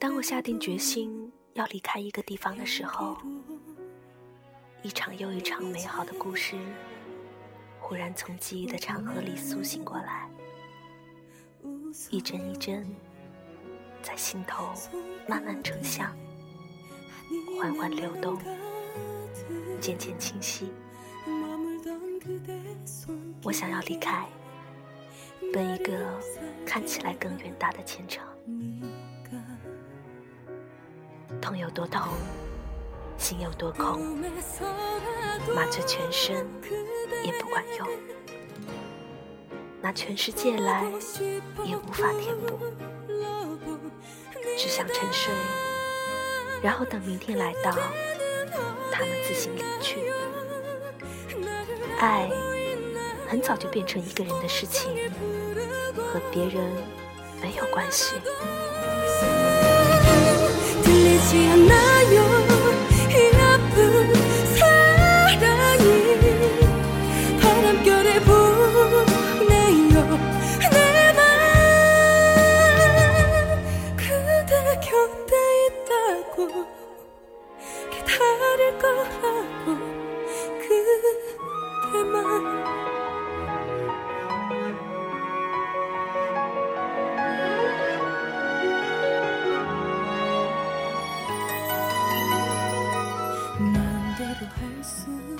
当我下定决心要离开一个地方的时候一场又一场美好的故事忽然从记忆的长河里苏醒过来一帧一帧在心头慢慢成像缓缓流动渐渐清晰。我想要离开，奔一个看起来更远大的前程。痛有多痛，心有多空，麻醉全身也不管用，拿全世界来也无法填补，只想沉睡，然后等明天来到，他们自行离去。爱很早就变成一个人的事情，和别人没有关系。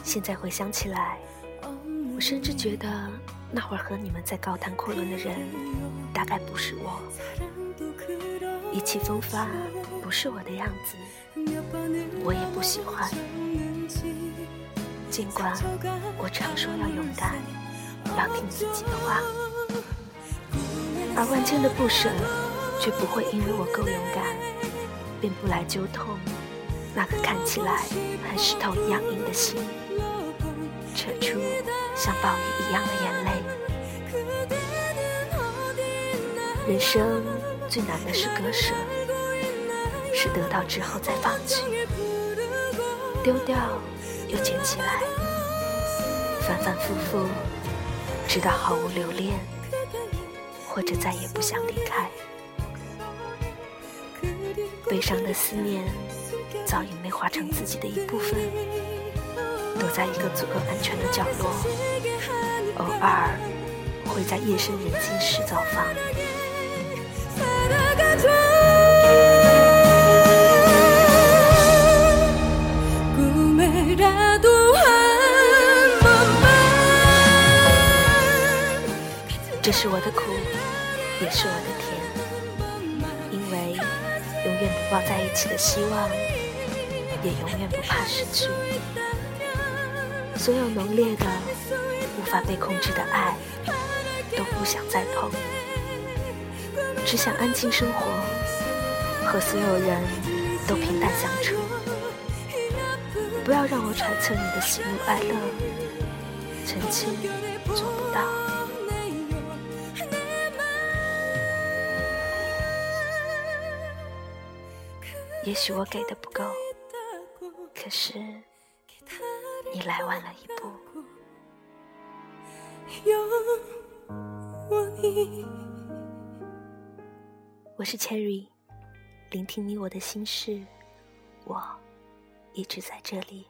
现在回想起来，我甚至觉得那会儿和你们在高谈阔论的人，大概不是我，意气风发，不是我的样子，我也不喜欢。尽管我常说要勇敢，要听自己的话，而万千的不舍，却不会因为我够勇敢，便不来揪痛那个看起来和石头一样硬的心。扯出像暴雨一样的眼泪。人生最难的是割舍，是得到之后再放弃，丢掉又捡起来，反反复复，直到毫无留恋，或者再也不想离开。悲伤的思念早已内化成自己的一部分。躲在一个足够安全的角落，偶尔会在夜深人静时造访。这是我的苦，也是我的甜，因为永远不抱在一起的希望，也永远不怕失去。所有浓烈的、无法被控制的爱，都不想再碰，只想安静生活，和所有人都平淡相处。不要让我揣测你的喜怒哀乐，臣妾做不到。也许我给的不够，可是。你来晚了一步。我是 Cherry，聆听你我的心事，我一直在这里。